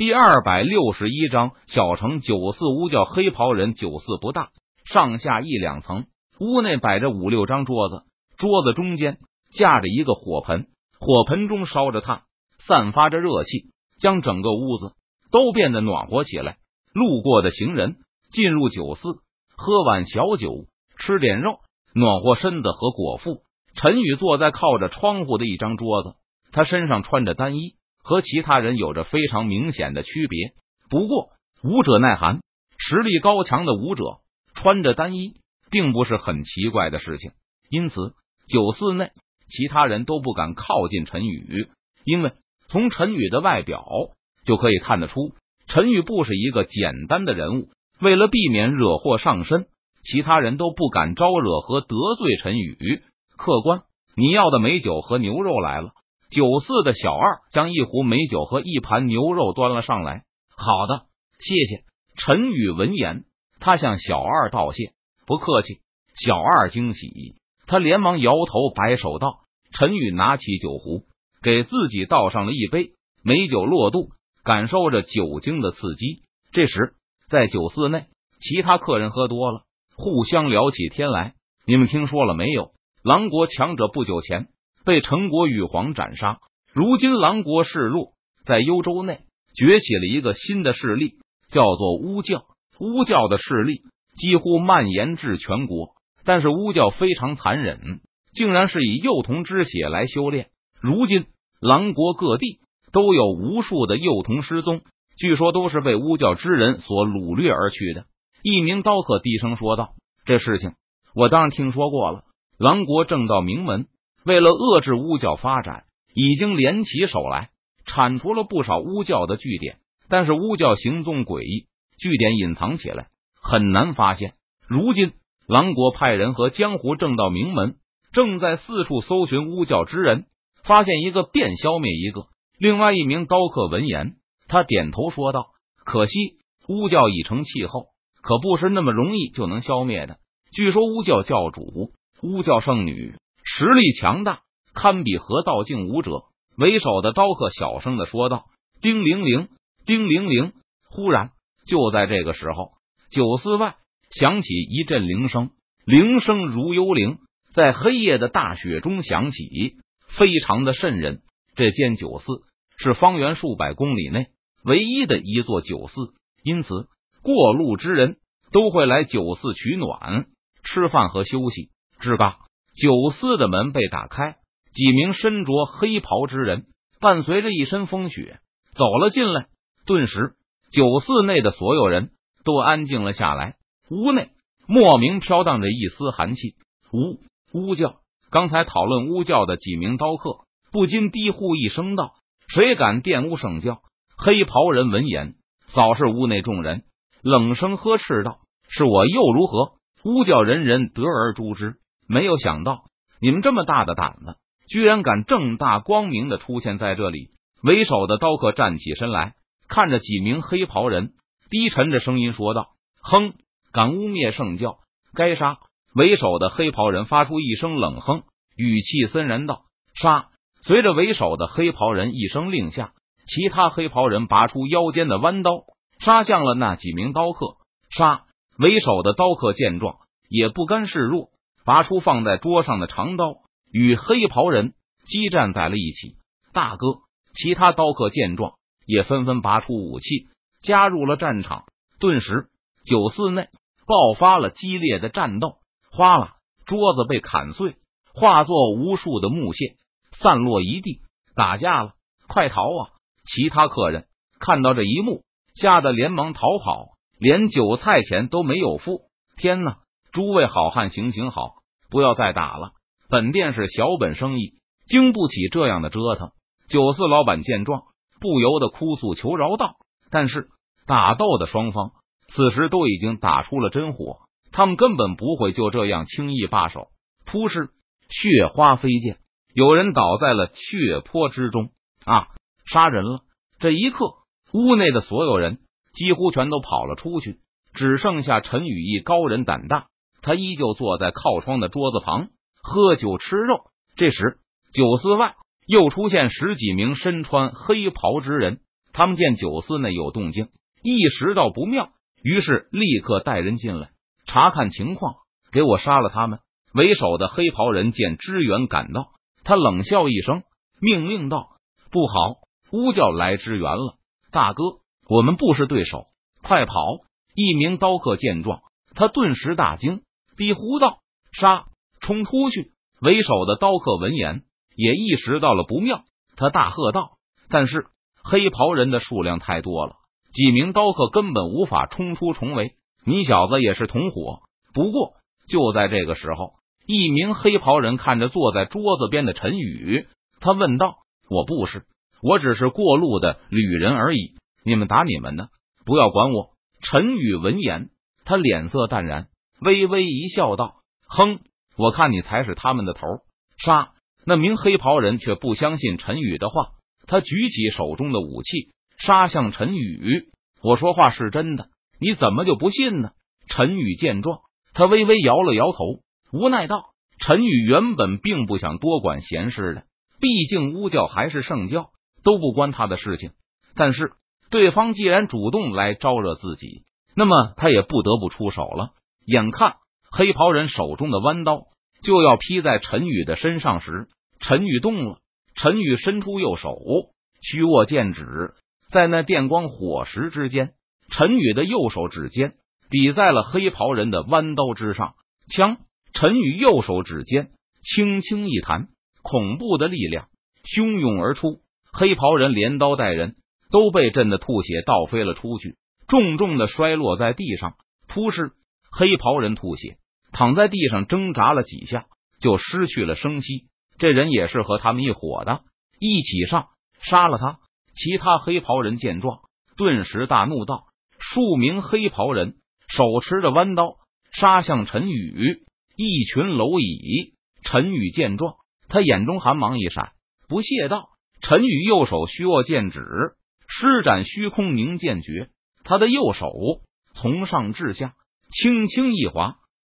第二百六十一章，小城九四屋叫黑袍人。九四不大，上下一两层。屋内摆着五六张桌子，桌子中间架着一个火盆，火盆中烧着炭，散发着热气，将整个屋子都变得暖和起来。路过的行人进入酒肆，喝碗小酒，吃点肉，暖和身子和果腹。陈宇坐在靠着窗户的一张桌子，他身上穿着单衣。和其他人有着非常明显的区别。不过，武者耐寒，实力高强的武者穿着单衣，并不是很奇怪的事情。因此，酒肆内其他人都不敢靠近陈宇，因为从陈宇的外表就可以看得出，陈宇不是一个简单的人物。为了避免惹祸上身，其他人都不敢招惹和得罪陈宇。客官，你要的美酒和牛肉来了。酒肆的小二将一壶美酒和一盘牛肉端了上来。好的，谢谢。陈宇闻言，他向小二道谢。不客气。小二惊喜，他连忙摇头摆手道：“陈宇，拿起酒壶，给自己倒上了一杯美酒，落肚，感受着酒精的刺激。”这时，在酒肆内，其他客人喝多了，互相聊起天来。你们听说了没有？狼国强者不久前。被陈国羽皇斩杀，如今狼国势弱，在幽州内崛起了一个新的势力，叫做巫教。巫教的势力几乎蔓延至全国，但是巫教非常残忍，竟然是以幼童之血来修炼。如今狼国各地都有无数的幼童失踪，据说都是被巫教之人所掳掠而去的。一名刀客低声说道：“这事情我当然听说过了，狼国正道名门。”为了遏制巫教发展，已经联起手来铲除了不少巫教的据点。但是巫教行踪诡异，据点隐藏起来，很难发现。如今，狼国派人和江湖正道名门正在四处搜寻巫教之人，发现一个便消灭一个。另外一名刀客闻言，他点头说道：“可惜巫教已成气候，可不是那么容易就能消灭的。据说巫教教主、巫教圣女。”实力强大，堪比河道境武者。为首的刀客小声的说道：“叮铃铃，叮铃铃。”忽然，就在这个时候，酒肆外响起一阵铃声，铃声如幽灵，在黑夜的大雪中响起，非常的瘆人。这间酒肆是方圆数百公里内唯一的一座酒肆，因此过路之人都会来酒肆取暖、吃饭和休息。吱嘎。酒肆的门被打开，几名身着黑袍之人伴随着一身风雪走了进来。顿时，酒肆内的所有人都安静了下来。屋内莫名飘荡着一丝寒气。巫巫教，刚才讨论巫教的几名刀客不禁低呼一声道：“谁敢玷污圣教？”黑袍人闻言，扫视屋内众人，冷声呵斥道：“是我又如何？巫教人人得而诛之。”没有想到你们这么大的胆子，居然敢正大光明的出现在这里。为首的刀客站起身来，看着几名黑袍人，低沉着声音说道：“哼，敢污蔑圣教，该杀！”为首的黑袍人发出一声冷哼，语气森然道：“杀！”随着为首的黑袍人一声令下，其他黑袍人拔出腰间的弯刀，杀向了那几名刀客。杀！为首的刀客见状，也不甘示弱。拔出放在桌上的长刀，与黑袍人激战在了一起。大哥，其他刀客见状也纷纷拔出武器，加入了战场。顿时，酒肆内爆发了激烈的战斗。哗啦，桌子被砍碎，化作无数的木屑，散落一地。打架了，快逃啊！其他客人看到这一幕，吓得连忙逃跑，连酒菜钱都没有付。天哪！诸位好汉，行行好，不要再打了。本店是小本生意，经不起这样的折腾。酒肆老板见状，不由得哭诉求饶道：“但是打斗的双方此时都已经打出了真火，他们根本不会就这样轻易罢手。”突施血花飞溅，有人倒在了血泊之中。啊！杀人了！这一刻，屋内的所有人几乎全都跑了出去，只剩下陈宇一高人胆大。他依旧坐在靠窗的桌子旁喝酒吃肉。这时，酒肆外又出现十几名身穿黑袍之人，他们见酒肆内有动静，意识到不妙，于是立刻带人进来查看情况，给我杀了他们。为首的黑袍人见支援赶到，他冷笑一声，命令道：“不好，呼叫来支援了，大哥，我们不是对手，快跑！”一名刀客见状，他顿时大惊，逼呼道：“杀！冲出去！”为首的刀客闻言也意识到了不妙，他大喝道：“但是黑袍人的数量太多了，几名刀客根本无法冲出重围。你小子也是同伙。”不过就在这个时候，一名黑袍人看着坐在桌子边的陈宇，他问道：“我不是，我只是过路的旅人而已。你们打你们的，不要管我。”陈宇闻言，他脸色淡然，微微一笑，道：“哼。”我看你才是他们的头，杀！那名黑袍人却不相信陈宇的话，他举起手中的武器，杀向陈宇。我说话是真的，你怎么就不信呢？陈宇见状，他微微摇了摇头，无奈道：“陈宇原本并不想多管闲事的，毕竟巫教还是圣教，都不关他的事情。但是对方既然主动来招惹自己，那么他也不得不出手了。眼看黑袍人手中的弯刀。”就要劈在陈宇的身上时，陈宇动了。陈宇伸出右手，虚握剑指，在那电光火石之间，陈宇的右手指尖抵在了黑袍人的弯刀之上。枪，陈宇右手指尖轻轻一弹，恐怖的力量汹涌而出，黑袍人连刀带人都被震得吐血倒飞了出去，重重的摔落在地上。突施，黑袍人吐血。躺在地上挣扎了几下，就失去了生息。这人也是和他们一伙的，一起上杀了他。其他黑袍人见状，顿时大怒道：“数名黑袍人手持着弯刀杀向陈宇，一群蝼蚁。”陈宇见状，他眼中寒芒一闪，不屑道：“陈宇右手虚握剑指，施展虚空凝剑诀，他的右手从上至下轻轻一划。”